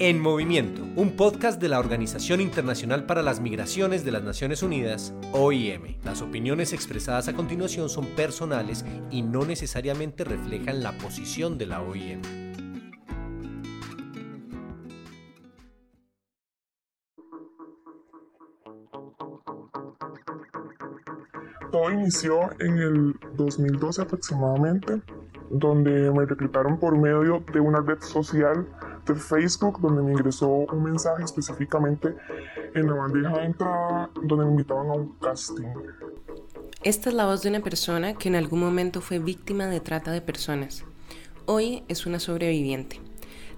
En Movimiento, un podcast de la Organización Internacional para las Migraciones de las Naciones Unidas, OIM. Las opiniones expresadas a continuación son personales y no necesariamente reflejan la posición de la OIM. Todo inició en el 2012 aproximadamente, donde me reclutaron por medio de una red social de Facebook, donde me ingresó un mensaje específicamente en la bandeja de entrada, donde me invitaban a un casting. Esta es la voz de una persona que en algún momento fue víctima de trata de personas. Hoy es una sobreviviente.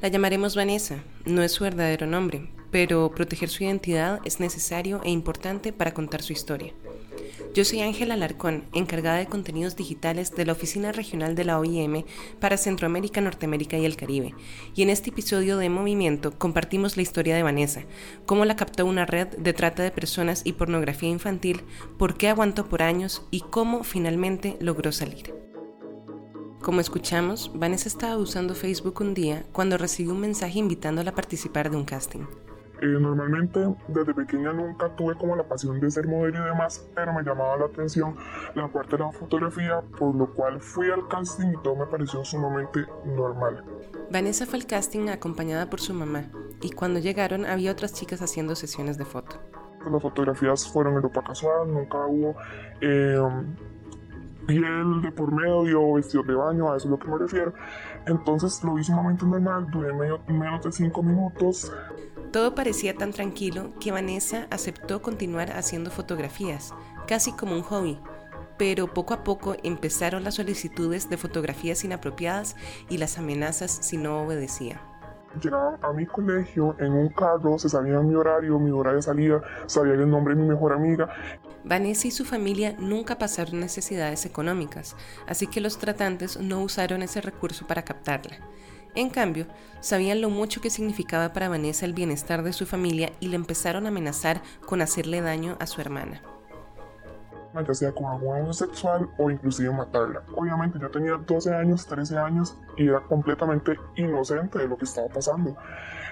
La llamaremos Vanessa, no es su verdadero nombre, pero proteger su identidad es necesario e importante para contar su historia. Yo soy Ángela Alarcón, encargada de contenidos digitales de la Oficina Regional de la OIM para Centroamérica, Norteamérica y el Caribe. Y en este episodio de Movimiento compartimos la historia de Vanessa, cómo la captó una red de trata de personas y pornografía infantil, por qué aguantó por años y cómo finalmente logró salir. Como escuchamos, Vanessa estaba usando Facebook un día cuando recibió un mensaje invitándola a participar de un casting. Eh, normalmente desde pequeña nunca tuve como la pasión de ser modelo y demás, pero me llamaba la atención la parte de la fotografía, por lo cual fui al casting y todo me pareció sumamente normal. Vanessa fue al casting acompañada por su mamá y cuando llegaron había otras chicas haciendo sesiones de foto. Las fotografías fueron en ropa casual, nunca hubo eh, piel de por medio vestido de baño, a eso es lo que me refiero. Entonces lo vi sumamente normal, duré medio, menos de cinco minutos. Todo parecía tan tranquilo que Vanessa aceptó continuar haciendo fotografías, casi como un hobby, pero poco a poco empezaron las solicitudes de fotografías inapropiadas y las amenazas si no obedecía. Llegaba a mi colegio en un carro, se sabía mi horario, mi hora de salida, sabía el nombre de mi mejor amiga. Vanessa y su familia nunca pasaron necesidades económicas, así que los tratantes no usaron ese recurso para captarla. En cambio, sabían lo mucho que significaba para Vanessa el bienestar de su familia y le empezaron a amenazar con hacerle daño a su hermana. Ya sea con abuso sexual o inclusive matarla. Obviamente yo tenía 12 años, 13 años y era completamente inocente de lo que estaba pasando.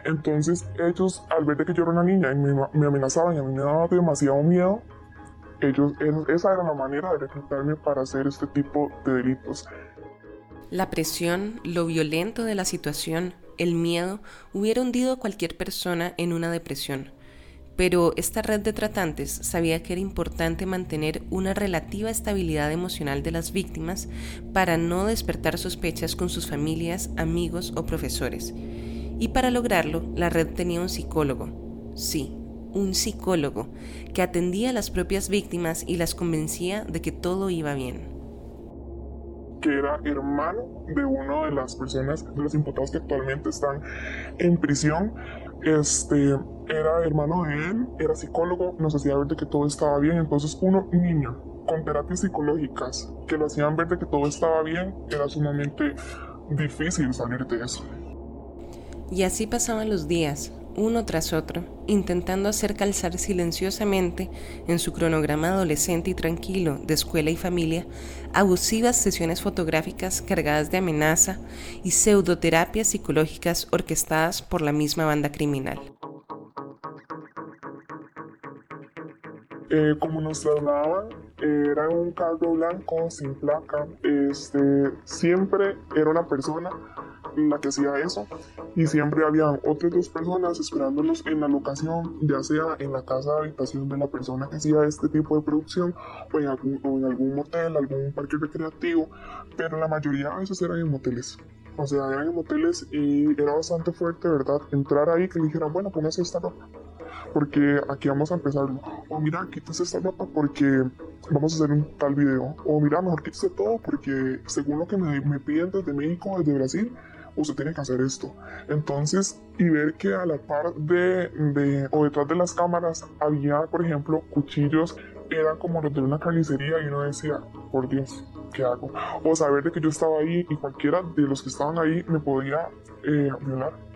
Entonces ellos, al ver de que yo era una niña y me, me amenazaban y a mí me daba demasiado miedo, ellos, esa era la manera de reclutarme para hacer este tipo de delitos. La presión, lo violento de la situación, el miedo, hubiera hundido a cualquier persona en una depresión. Pero esta red de tratantes sabía que era importante mantener una relativa estabilidad emocional de las víctimas para no despertar sospechas con sus familias, amigos o profesores. Y para lograrlo, la red tenía un psicólogo. Sí, un psicólogo que atendía a las propias víctimas y las convencía de que todo iba bien que era hermano de una de las personas, de los imputados que actualmente están en prisión. Este era hermano de él, era psicólogo, nos hacía ver de que todo estaba bien. Entonces, uno, niño, con terapias psicológicas que lo hacían ver de que todo estaba bien, era sumamente difícil salir de eso. Y así pasaban los días, uno tras otro, intentando hacer calzar silenciosamente en su cronograma adolescente y tranquilo de escuela y familia abusivas sesiones fotográficas cargadas de amenaza y pseudoterapias psicológicas orquestadas por la misma banda criminal. Eh, como nos trasladaban, era un carro blanco sin placa. Este, siempre era una persona la que hacía eso y siempre había otras dos personas esperándonos en la locación, ya sea en la casa de habitación de la persona que hacía este tipo de producción o en algún, o en algún motel, algún parque recreativo, pero la mayoría de veces eran en moteles. O sea, eran en moteles y era bastante fuerte, ¿verdad? Entrar ahí que le dijeran, bueno, póngase esta ropa porque aquí vamos a empezar. O mira, quítese esta ropa porque vamos a hacer un tal video. O mira, mejor quítese todo porque según lo que me, me piden desde México, desde Brasil, usted tiene que hacer esto. Entonces, y ver que a la par de, de, o detrás de las cámaras había, por ejemplo, cuchillos, eran como los de una carnicería y uno decía, por Dios, ¿qué hago? O saber de que yo estaba ahí y cualquiera de los que estaban ahí me podía eh, violar.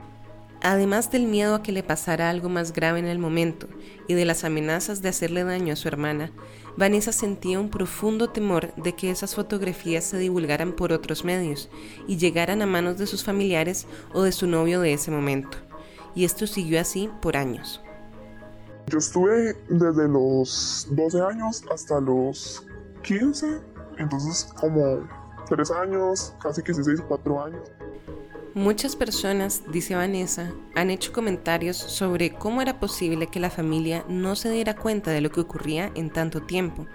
Además del miedo a que le pasara algo más grave en el momento y de las amenazas de hacerle daño a su hermana, Vanessa sentía un profundo temor de que esas fotografías se divulgaran por otros medios y llegaran a manos de sus familiares o de su novio de ese momento. y esto siguió así por años. Yo estuve desde los 12 años hasta los 15, entonces como 3 años, casi que 16, 4 años. Muchas personas, dice Vanessa, han hecho comentarios sobre cómo era posible que la familia no se diera cuenta de lo que ocurría en tanto tiempo,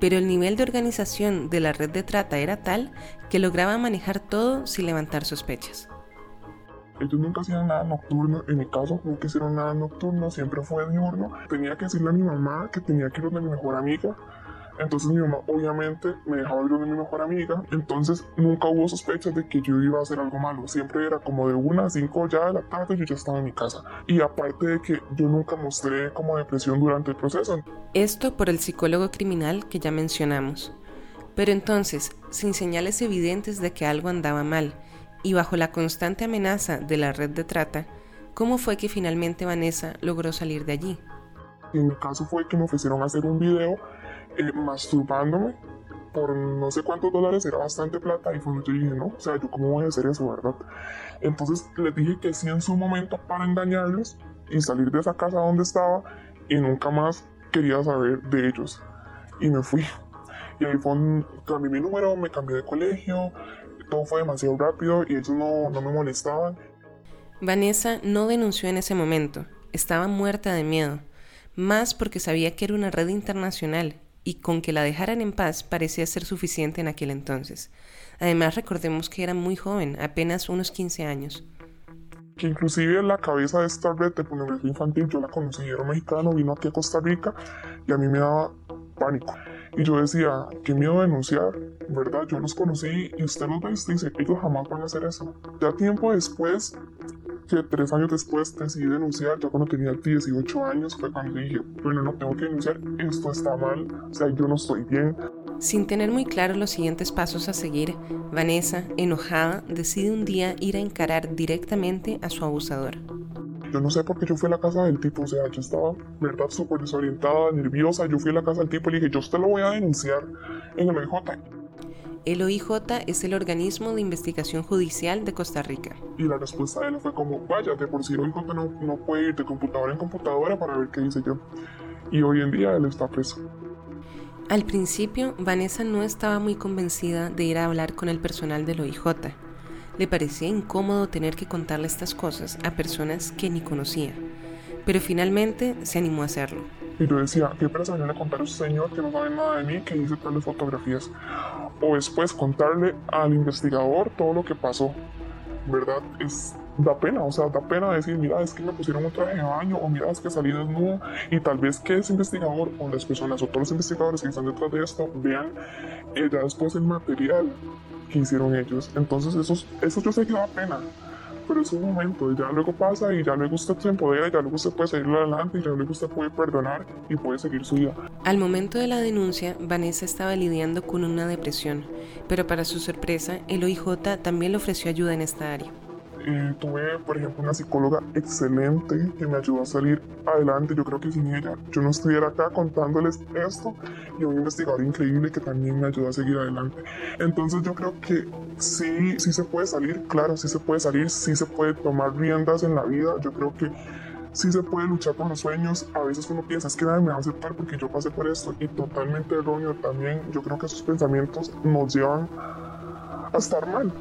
pero el nivel de organización de la red de trata era tal que lograba manejar todo sin levantar sospechas. Ellos nunca hacían nada nocturno, en mi caso nunca hicieron nada nocturno, siempre fue diurno. Tenía que decirle a mi mamá que tenía que ir donde mi mejor amiga. Entonces mi mamá obviamente me dejaba ir donde mi mejor amiga. Entonces nunca hubo sospechas de que yo iba a hacer algo malo. Siempre era como de una a cinco ya de la tarde yo ya estaba en mi casa. Y aparte de que yo nunca mostré como depresión durante el proceso. Esto por el psicólogo criminal que ya mencionamos. Pero entonces, sin señales evidentes de que algo andaba mal, y bajo la constante amenaza de la red de trata, ¿cómo fue que finalmente Vanessa logró salir de allí? En mi caso fue que me ofrecieron hacer un video eh, masturbándome por no sé cuántos dólares, era bastante plata y fue yo dije, no, o sea, yo cómo voy a hacer eso, ¿verdad? Entonces les dije que sí en su momento para engañarlos y salir de esa casa donde estaba y nunca más quería saber de ellos. Y me fui. Y ahí fue, cambié mi número, me cambié de colegio, todo fue demasiado rápido y ellos no, no me molestaban. Vanessa no denunció en ese momento, estaba muerta de miedo, más porque sabía que era una red internacional y con que la dejaran en paz parecía ser suficiente en aquel entonces. Además recordemos que era muy joven, apenas unos 15 años. Que inclusive la cabeza de esta red de pornografía infantil yo la conocí, era mexicano, vino aquí a Costa Rica y a mí me daba pánico. Y yo decía, qué miedo denunciar, ¿verdad? Yo los conocí y usted los ve y dice, ellos jamás van a hacer eso. Ya tiempo después, que tres años después decidí denunciar, ya cuando tenía 18 años, fue cuando dije, bueno, no tengo que denunciar, esto está mal, o sea, yo no estoy bien. Sin tener muy claro los siguientes pasos a seguir, Vanessa, enojada, decide un día ir a encarar directamente a su abusador. Yo no sé por qué yo fui a la casa del tipo, o sea, yo estaba, verdad, súper desorientada, nerviosa. Yo fui a la casa del tipo y le dije, yo usted lo voy a denunciar en el OIJ. El OIJ es el organismo de investigación judicial de Costa Rica. Y la respuesta de él fue como, vaya, de por sí el OIJ no, no puede ir de computadora en computadora para ver qué dice yo. Y hoy en día él está preso. Al principio, Vanessa no estaba muy convencida de ir a hablar con el personal del OIJ le parecía incómodo tener que contarle estas cosas a personas que ni conocía, pero finalmente se animó a hacerlo. Y yo decía, qué pereza a contar a un señor que no sabe nada de mí, que hice tales fotografías. O después contarle al investigador todo lo que pasó. ¿Verdad? Es, da pena, o sea, da pena decir, mira, es que me pusieron un traje de baño, o mira, es que salí desnudo, y tal vez que ese investigador, o las personas, o todos los investigadores que están detrás de esto, vean eh, ya después el material que hicieron ellos. Entonces eso, eso yo sé que da pena, pero es un momento, y ya luego pasa y ya luego usted se empodera, y ya luego usted puede seguir adelante, y ya luego usted puede perdonar y puede seguir su vida. Al momento de la denuncia, Vanessa estaba lidiando con una depresión, pero para su sorpresa, el OIJ también le ofreció ayuda en esta área. Eh, tuve, por ejemplo, una psicóloga excelente que me ayudó a salir adelante. Yo creo que sin ella yo no estuviera acá contándoles esto y un investigador increíble que también me ayudó a seguir adelante. Entonces yo creo que sí, sí se puede salir, claro, sí se puede salir, sí se puede tomar riendas en la vida. Yo creo que sí se puede luchar por los sueños. A veces uno piensa, es que nadie me va a aceptar porque yo pasé por esto. Y totalmente erróneo también. Yo creo que esos pensamientos nos llevan a estar mal.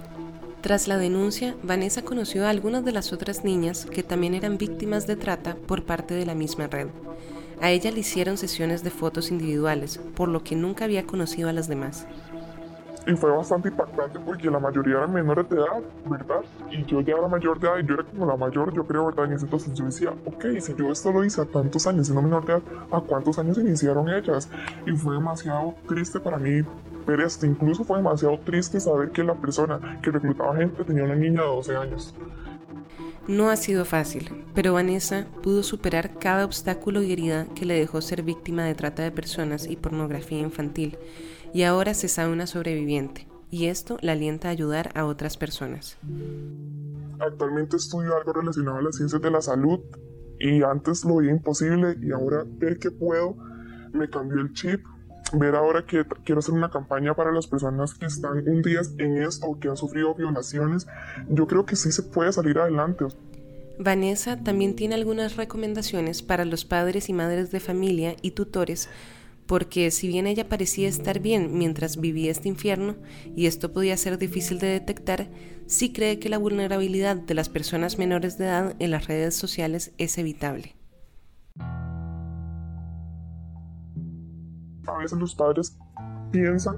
Tras la denuncia, Vanessa conoció a algunas de las otras niñas que también eran víctimas de trata por parte de la misma red. A ella le hicieron sesiones de fotos individuales, por lo que nunca había conocido a las demás. Y fue bastante impactante porque la mayoría eran menores de edad, ¿verdad? Y yo ya era mayor de edad y yo era como la mayor, yo creo, ¿verdad? En ese entonces yo decía, ok, si yo esto lo hice a tantos años siendo menor de edad, ¿a cuántos años iniciaron ellas? Y fue demasiado triste para mí pero esto. Incluso fue demasiado triste saber que la persona que reclutaba gente tenía una niña de 12 años. No ha sido fácil, pero Vanessa pudo superar cada obstáculo y herida que le dejó ser víctima de trata de personas y pornografía infantil, y ahora se sabe una sobreviviente, y esto la alienta a ayudar a otras personas. Actualmente estudio algo relacionado a las ciencias de la salud, y antes lo veía imposible, y ahora ver que puedo me cambió el chip ver ahora que quiero hacer una campaña para las personas que están un día en esto o que han sufrido violaciones, yo creo que sí se puede salir adelante. Vanessa también tiene algunas recomendaciones para los padres y madres de familia y tutores porque si bien ella parecía estar bien mientras vivía este infierno, y esto podía ser difícil de detectar, sí cree que la vulnerabilidad de las personas menores de edad en las redes sociales es evitable. A veces los padres piensan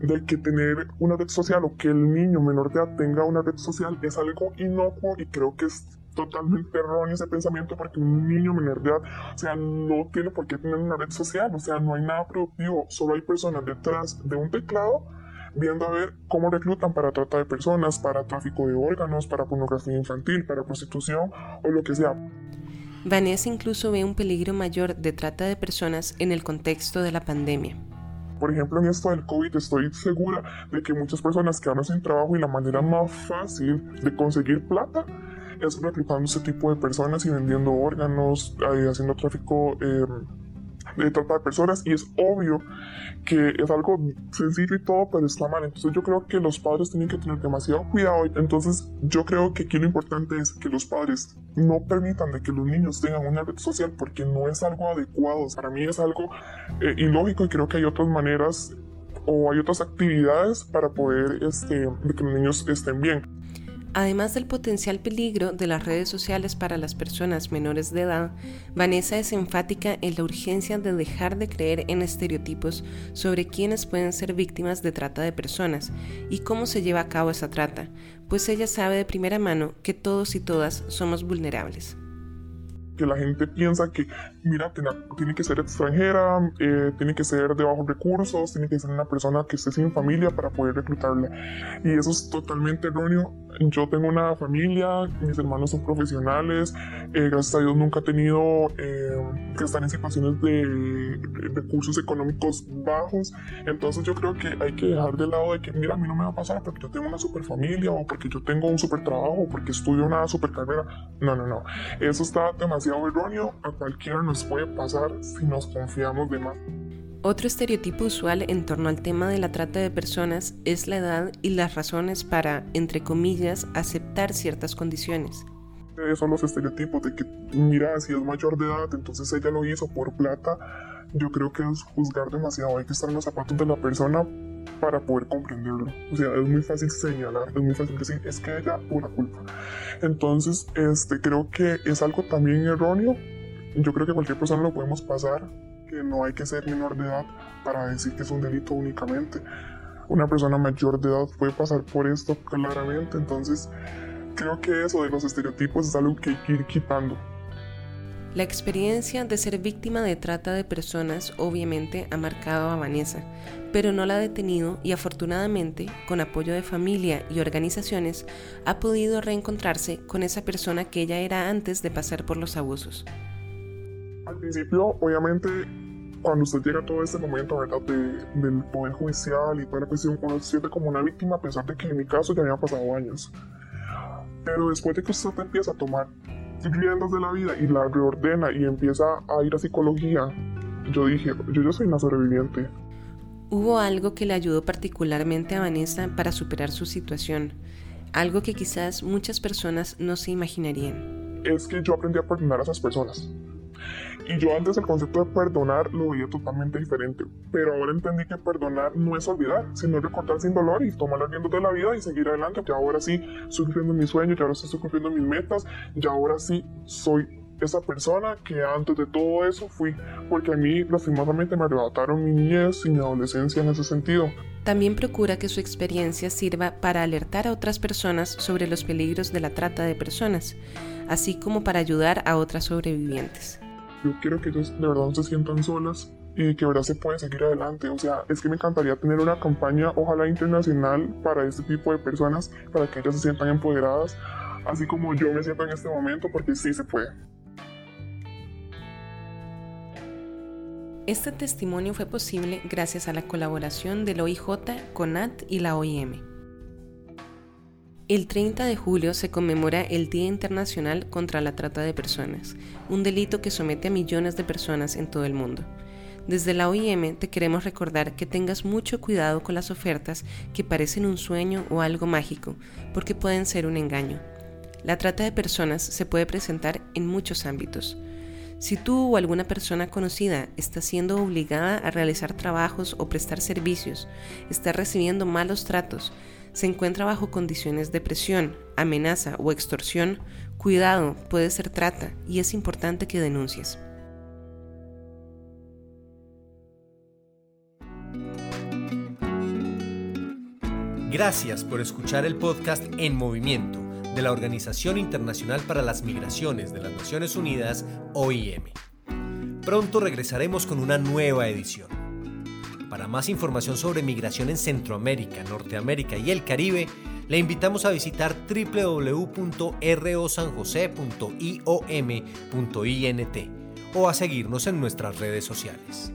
de que tener una red social o que el niño menor de edad tenga una red social es algo inocuo y creo que es totalmente erróneo ese pensamiento porque un niño menor de edad, o sea, no tiene por qué tener una red social, o sea, no hay nada productivo, solo hay personas detrás de un teclado viendo a ver cómo reclutan para trata de personas, para tráfico de órganos, para pornografía infantil, para prostitución o lo que sea. Vanessa incluso ve un peligro mayor de trata de personas en el contexto de la pandemia. Por ejemplo, en esto del COVID estoy segura de que muchas personas quedaron sin trabajo y la manera más fácil de conseguir plata es reclutando ese tipo de personas y vendiendo órganos, eh, haciendo tráfico eh, de trata de personas y es obvio que es algo sencillo y todo, pero está mal. Entonces yo creo que los padres tienen que tener demasiado cuidado. Entonces yo creo que aquí lo importante es que los padres no permitan de que los niños tengan una red social porque no es algo adecuado. Para mí es algo eh, ilógico y creo que hay otras maneras o hay otras actividades para poder este, que los niños estén bien. Además del potencial peligro de las redes sociales para las personas menores de edad, Vanessa es enfática en la urgencia de dejar de creer en estereotipos sobre quienes pueden ser víctimas de trata de personas y cómo se lleva a cabo esa trata, pues ella sabe de primera mano que todos y todas somos vulnerables que la gente piensa que, mira, tiene, que ser extranjera, eh, tiene que ser de bajos recursos, tiene que ser una persona que esté sin familia para poder reclutarla. Y eso es totalmente erróneo. Yo tengo una familia, mis hermanos son profesionales, eh, gracias a Dios nunca he tenido eh, que estar en situaciones de, recursos económicos bajos. Entonces yo creo que hay que dejar de lado de que, mira, a mí no me va a pasar porque yo tengo una super familia o porque yo tengo un super trabajo o porque estudio una super carrera. No, no, no. Eso está demasiado erróneo, a cualquiera nos puede pasar si nos confiamos de más. Otro estereotipo usual en torno al tema de la trata de personas es la edad y las razones para, entre comillas, aceptar ciertas condiciones. Esos son los estereotipos de que, mira, si es mayor de edad, entonces ella lo hizo por plata. Yo creo que es juzgar demasiado. Hay que estar en los zapatos de la persona para poder comprenderlo. O sea, es muy fácil señalar, es muy fácil decir, es que ella la culpa. Entonces, este, creo que es algo también erróneo. Yo creo que cualquier persona lo podemos pasar, que no hay que ser menor de edad para decir que es un delito únicamente. Una persona mayor de edad puede pasar por esto claramente, entonces creo que eso de los estereotipos es algo que hay que ir quitando. La experiencia de ser víctima de trata de personas obviamente ha marcado a Vanessa, pero no la ha detenido y afortunadamente, con apoyo de familia y organizaciones, ha podido reencontrarse con esa persona que ella era antes de pasar por los abusos. Al principio, obviamente, cuando usted llega a todo este momento, ¿verdad? del poder judicial y toda la cuestión, uno se siente como una víctima a pesar de que en mi caso ya habían pasado años. Pero después de que usted empieza a tomar riendas de la vida y la reordena y empieza a ir a psicología, yo dije, yo, yo soy una sobreviviente. Hubo algo que le ayudó particularmente a Vanessa para superar su situación, algo que quizás muchas personas no se imaginarían. Es que yo aprendí a perdonar a esas personas. Y yo antes el concepto de perdonar lo veía totalmente diferente, pero ahora entendí que perdonar no es olvidar, sino recordar sin dolor y tomar las riendas de la vida y seguir adelante. Ya ahora sí estoy cumpliendo mis sueños, ya ahora sí estoy cumpliendo mis metas, ya ahora sí soy esa persona que antes de todo eso fui, porque a mí lastimosamente me arrebataron mi niñez y mi adolescencia en ese sentido. También procura que su experiencia sirva para alertar a otras personas sobre los peligros de la trata de personas, así como para ayudar a otras sobrevivientes. Yo quiero que ellos de verdad no se sientan solas y que verdad se puede seguir adelante. O sea, es que me encantaría tener una campaña, ojalá internacional, para este tipo de personas, para que ellas se sientan empoderadas, así como yo me siento en este momento, porque sí se puede. Este testimonio fue posible gracias a la colaboración del OIJ, CONAT y la OIM. El 30 de julio se conmemora el Día Internacional contra la Trata de Personas, un delito que somete a millones de personas en todo el mundo. Desde la OIM te queremos recordar que tengas mucho cuidado con las ofertas que parecen un sueño o algo mágico, porque pueden ser un engaño. La trata de personas se puede presentar en muchos ámbitos. Si tú o alguna persona conocida está siendo obligada a realizar trabajos o prestar servicios, está recibiendo malos tratos, se encuentra bajo condiciones de presión, amenaza o extorsión, cuidado, puede ser trata y es importante que denuncies. Gracias por escuchar el podcast En Movimiento de la Organización Internacional para las Migraciones de las Naciones Unidas, OIM. Pronto regresaremos con una nueva edición. Para más información sobre migración en Centroamérica, Norteamérica y el Caribe, le invitamos a visitar www.rosanjose.iom.int o a seguirnos en nuestras redes sociales.